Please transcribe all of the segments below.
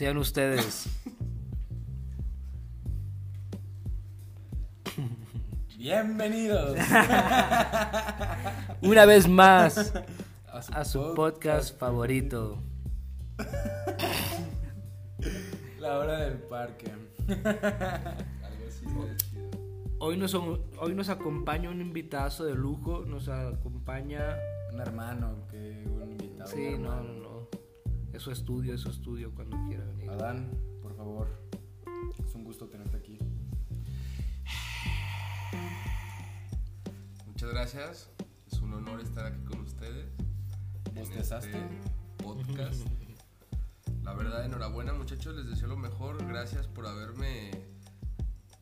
Sean ustedes. Bienvenidos una vez más a su podcast favorito. La hora del parque. Hoy nos, hoy nos acompaña un invitado de lujo, nos acompaña... Un hermano, que un invitado. Sí, no, no. Es su estudio, es su estudio cuando quiera venir. Adán, por favor. Es un gusto tenerte aquí. Muchas gracias. Es un honor estar aquí con ustedes. ¿Bostezaste? Este podcast. La verdad, enhorabuena muchachos, les deseo lo mejor. Gracias por haberme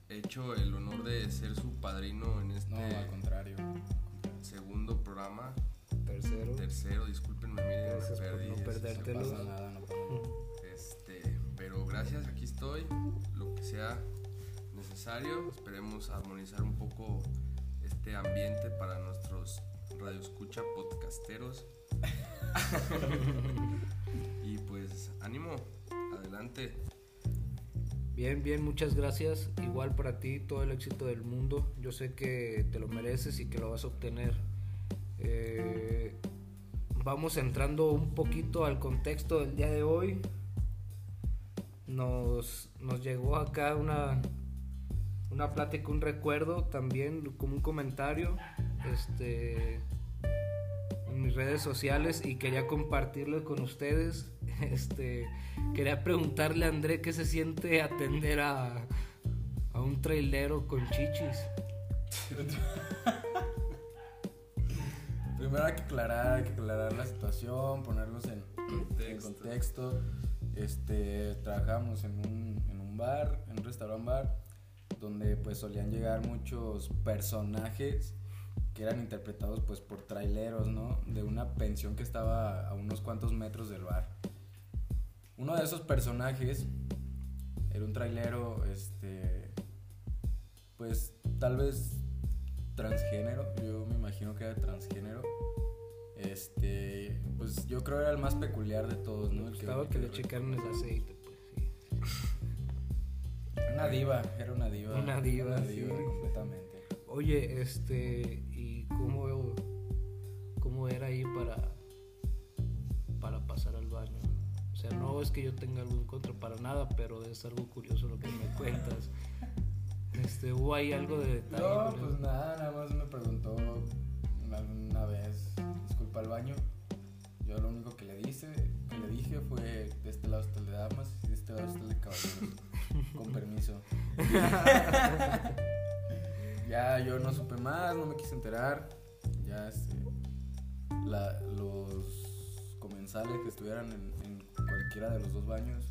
hecho el honor de ser su padrino en este No, al contrario. segundo programa. Tercero. Tercero, me no pasa nada, no pasa nada. Este, pero gracias, aquí estoy. Lo que sea necesario. Esperemos armonizar un poco este ambiente para nuestros radioescucha podcasteros. y pues, ánimo, adelante. Bien, bien, muchas gracias. Igual para ti, todo el éxito del mundo. Yo sé que te lo mereces y que lo vas a obtener. Eh, vamos entrando un poquito al contexto del día de hoy. Nos, nos llegó acá una, una plática, un recuerdo también, como un comentario este, en mis redes sociales y quería compartirlo con ustedes. Este, quería preguntarle a André qué se siente atender a, a un trailero con chichis. Primero hay que aclarar, hay que aclarar la situación, ponerlos en en Contexto. contexto. Este, trabajamos en un, en un bar, en un restaurant bar, donde pues solían llegar muchos personajes que eran interpretados pues por traileros, ¿no? De una pensión que estaba a unos cuantos metros del bar. Uno de esos personajes era un trailero, este, pues tal vez transgénero, yo me imagino que era transgénero. Este, pues yo creo era el más peculiar de todos, ¿no? El que le checaran el aceite, pues sí. Una diva, era una diva. Una diva, Una diva sí. completamente. Oye, este, ¿y cómo, cómo era ahí para, para pasar al baño? O sea, no es que yo tenga algo en contra para nada, pero es algo curioso lo que me cuentas. Este, ¿hubo ahí algo de detalle? No, pues nada, nada más me preguntó una, una vez, disculpa al baño. Yo lo único que le dije, que le dije fue de este lado está el de damas y de este lado está el de caballeros. Con permiso. ya yo no supe más, no me quise enterar. Ya este, la- los comensales que estuvieran en, en cualquiera de los dos baños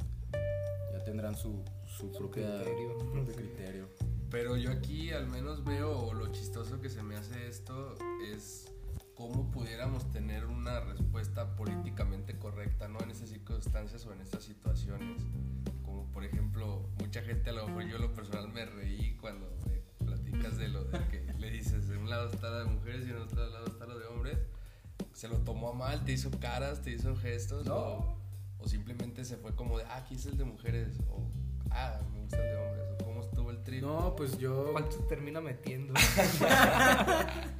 ya tendrán su, su, Su propia- criterio. su propio criterio. Pero yo aquí al menos veo lo chistoso que se me hace esto es cómo pudiéramos tener una respuesta políticamente correcta, ¿no? En esas circunstancias o en estas situaciones. Como por ejemplo, mucha gente a lo mejor yo lo personal me reí cuando me platicas de lo de que le dices, de un lado está la de mujeres y en otro lado está lo de hombres. Se lo tomó a mal, te hizo caras, te hizo gestos No. o, o simplemente se fue como de, ah, aquí es el de mujeres o, ah, me gusta el de hombres o cómo estuvo el trip. No, pues yo. ¿Cuál se termina metiendo?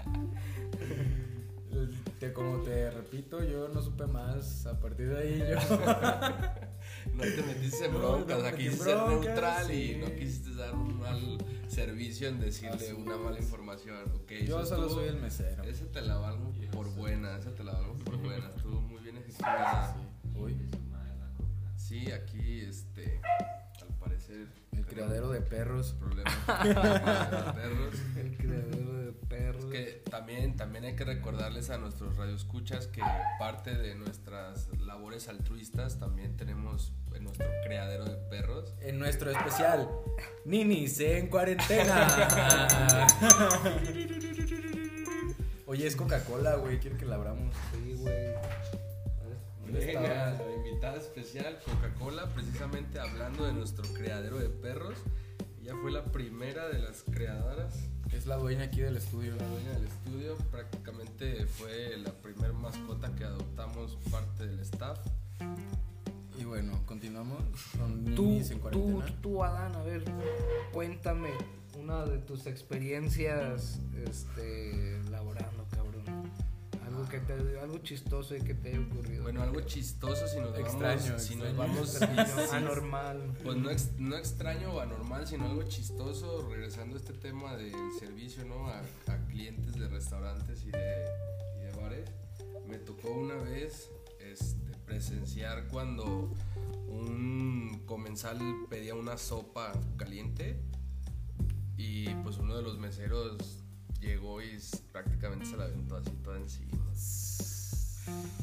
Como te repito, yo no supe más. A partir de ahí yo. No te metiste en No, broncas, no aquí quisiste ser neutral sí. y no quisiste dar un mal servicio en decirle Así una mala información. Okay, yo solo estuvo- soy el mesero. Ese te la valgo por buena, ese te la valgo por buena, estuvo muy bien ejecutada. Sí. Uy, Sí, aquí, este, al parecer... el criadero de perros. Problemas los perros. El criadero de perros. Es que también, también hay que recordarles a nuestros radioescuchas que parte de nuestras labores altruistas también tenemos en nuestro criadero de perros. En nuestro especial, Ninis en cuarentena. Oye, es Coca-Cola, güey. Quiero que la abramos. Sí, güey. Venga, la invitada especial, Coca-Cola, precisamente hablando de nuestro criadero de perros. Ella fue la primera de las creadoras, Es la dueña aquí del estudio. la dueña del estudio. Prácticamente fue la primer mascota que adoptamos parte del staff. Y bueno, continuamos con Tú, en tú, cuarentena. tú, Adán, a ver, cuéntame una de tus experiencias este, laborando, que te, algo chistoso y que te haya ocurrido. Bueno, algo chistoso si nos Extraño, vamos, si nos vamos Extraño, anormal. Pues no, ex- no extraño o anormal, sino algo chistoso, regresando a este tema del servicio, ¿no? A, a clientes de restaurantes y de, y de bares. Me tocó una vez este, presenciar cuando un comensal pedía una sopa caliente y pues uno de los meseros llegó y prácticamente se la aventó así toda encima.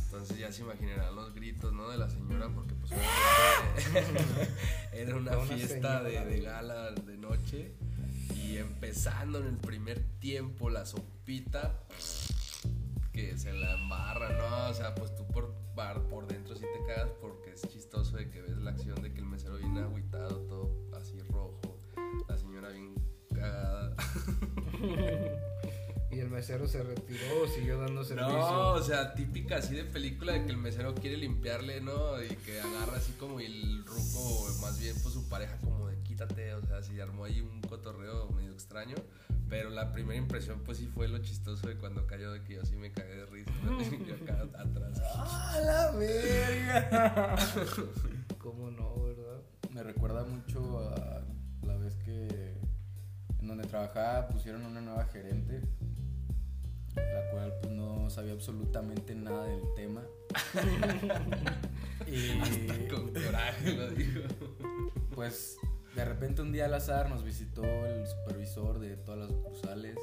Entonces ya se imaginarán los gritos, ¿no? De la señora porque pues era una, fiesta de, de gala de noche y empezando en el primer tiempo la sopita que se la embarra, ¿no? O sea, pues tú por mesero se retiró o siguió dando servicio. No, o sea, típica así de película de que el mesero quiere limpiarle, ¿no? Y que agarra así como el ruco, más bien pues su pareja como de quítate, o sea, si armó ahí un cotorreo medio extraño. Pero la primera impresión pues sí fue lo chistoso de cuando cayó de que yo sí me cagué de risa. ¿no? Y yo acá atrás. ¡Ah, la verga! ¿Cómo no, verdad? Me recuerda mucho a la vez que en donde trabajaba pusieron una nueva gerente, la cual pues no sabía absolutamente nada del tema. y Con coraje lo digo. pues de repente un día al azar nos visitó el supervisor de todas las sucursales.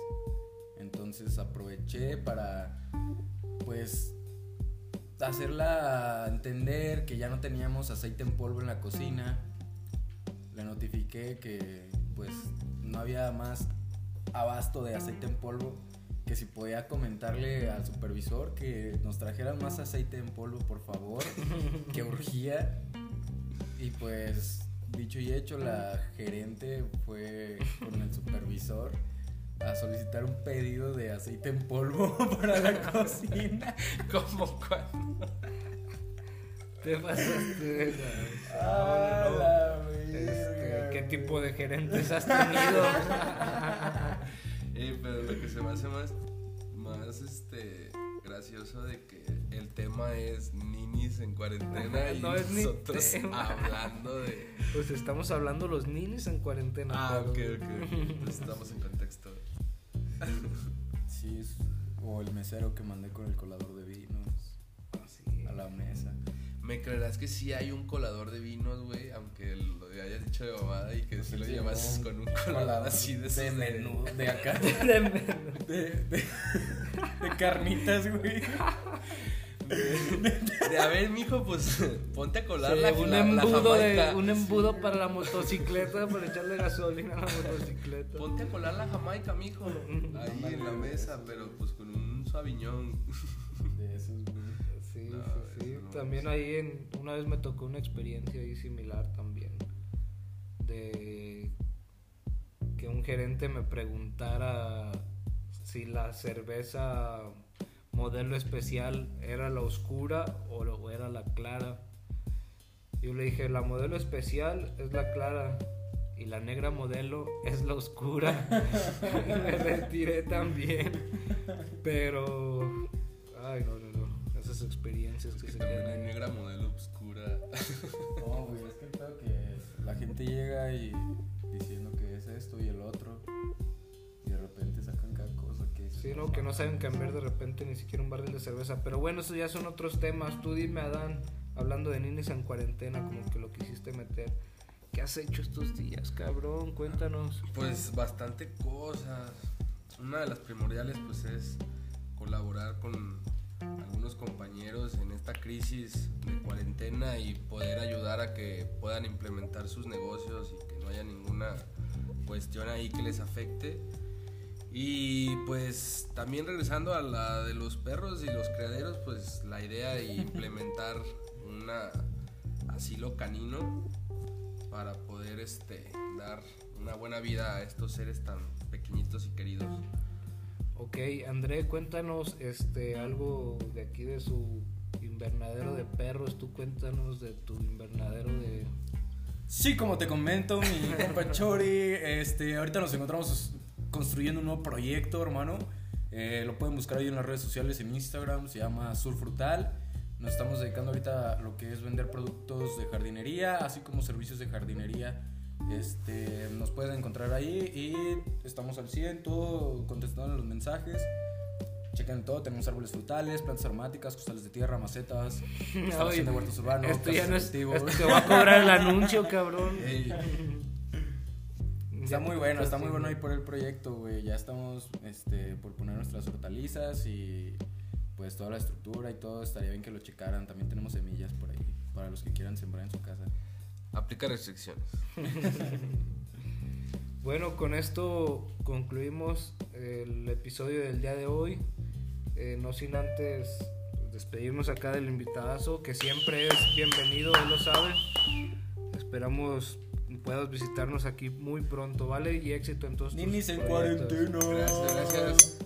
Entonces aproveché para pues hacerla entender que ya no teníamos aceite en polvo en la cocina. Le notifiqué que pues no había más abasto de aceite en polvo, que si podía comentarle al supervisor que nos trajeran más aceite en polvo, por favor, que urgía. Y pues dicho y hecho, la gerente fue con el supervisor a solicitar un pedido de aceite en polvo para la cocina. Como cuando. Te pasaste la- ¡Ah, Este, ¿Qué tipo de gerentes has tenido? Eh, pero lo que se me hace más, más este, gracioso de que el tema es ninis en cuarentena y No es mi nosotros hablando de... pues estamos hablando los ninis en cuarentena. Ah, ok, pero- ok. Pues estamos en contexto. Sí, es- o el mesero que mandé con el colador de vinos Así. a la mesa. Me creerás que sí hay un colador de vinos, güey, aunque lo hayas dicho de mamada y que Pues si él lo llevó con un colador así de, de menú, de acá, De menú. de, de, de carnitas, güey. De, a ver, mijo, pues ponte a colar Sí, la, un, la- la embudo de, jamaica. un embudo para la motocicleta, para echarle gasolina a la motocicleta. Ponte a colar la jamaica, mijo. Ahí en la mesa, pero pues con un sabiñón. De esos, güey. Sí, No, no También ahí en, una vez me tocó una experiencia ahí similar también. De que un gerente me preguntara si la cerveza modelo especial era la oscura o era la clara. Yo le dije, la modelo especial es la clara y la negra modelo es la oscura. me retiré también. Pero, ay, no, no. Esas experiencias Es que que se quedan negra modelo obscura. No, güey, es que pedo que la gente llega y diciendo que es esto y el otro. Y de repente sacan cada cosa que Sí, no, que no saben cambiar de repente ni siquiera un barril de cerveza. Pero bueno, esos ya son otros temas. Tú dime, Adán, hablando de ninis en cuarentena, como que lo quisiste meter. ¿Qué has hecho estos días, cabrón? Cuéntanos. Pues bastante cosas. Una de las primordiales pues es colaborar con algunos compañeros en esta crisis de cuarentena y poder ayudar a que puedan implementar sus negocios y que no haya ninguna cuestión ahí que les afecte. Y pues también regresando a la de los perros y los criaderos, pues la idea de implementar una asilo canino para poder este dar una buena vida a estos seres tan pequeñitos y queridos. Ok, André, cuéntanos este, algo de aquí de su invernadero de perros. Tú cuéntanos de tu invernadero de... Sí, como te comento, mi compa Chori, este, ahorita nos encontramos construyendo un nuevo proyecto, hermano. Eh, lo pueden buscar ahí en las redes sociales, en Instagram, se llama Sur Frutal. Nos estamos dedicando ahorita a lo que es vender productos de jardinería, así como servicios de jardinería. Este, nos pueden encontrar ahí y estamos al 100, todo contestando los mensajes. Chequen todo, tenemos árboles frutales, plantas aromáticas, costales de tierra, macetas, instalación de huertos urbanos, Esto ya no es... cultivos. esto te va a cobrar el anuncio, cabrón. Ey, Está muy bueno, está muy bueno ahí por el proyecto, güey. Ya estamos este, por poner nuestras hortalizas y pues toda la estructura y todo. Estaría bien que lo checaran. También tenemos semillas por ahí para los que quieran sembrar en su casa. Aplica restricciones. Bueno, con esto concluimos el episodio del día de hoy. Eh, no sin antes despedirnos acá del invitadazo, que siempre es bienvenido, él lo sabe. Esperamos puedas visitarnos aquí muy pronto, ¿vale? Y éxito en todos tus Ninis en proyectos. cuarentena. Gracias, gracias.